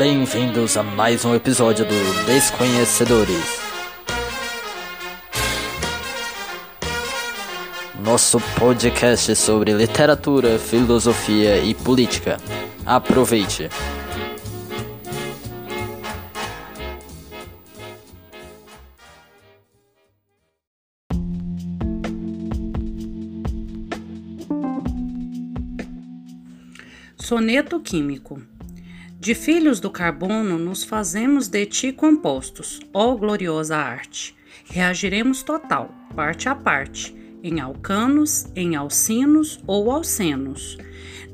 Bem-vindos a mais um episódio do Desconhecedores. Nosso podcast sobre literatura, filosofia e política. Aproveite! Soneto químico. De filhos do carbono nos fazemos de ti compostos, ó gloriosa arte. Reagiremos total, parte a parte, em alcanos, em alcinos ou alcenos.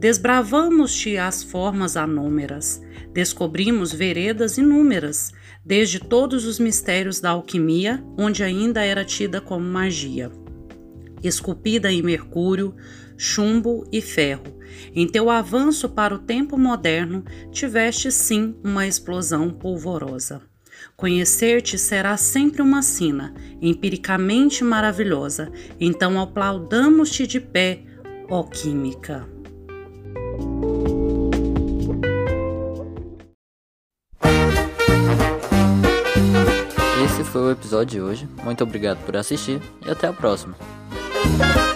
Desbravamos-te as formas anúmeras, descobrimos veredas inúmeras, desde todos os mistérios da alquimia, onde ainda era tida como magia. Esculpida em mercúrio, chumbo e ferro, em teu avanço para o tempo moderno, tiveste sim uma explosão polvorosa. Conhecer-te será sempre uma sina, empiricamente maravilhosa, então aplaudamos-te de pé, ó Química. Esse foi o episódio de hoje. Muito obrigado por assistir e até a próxima. Música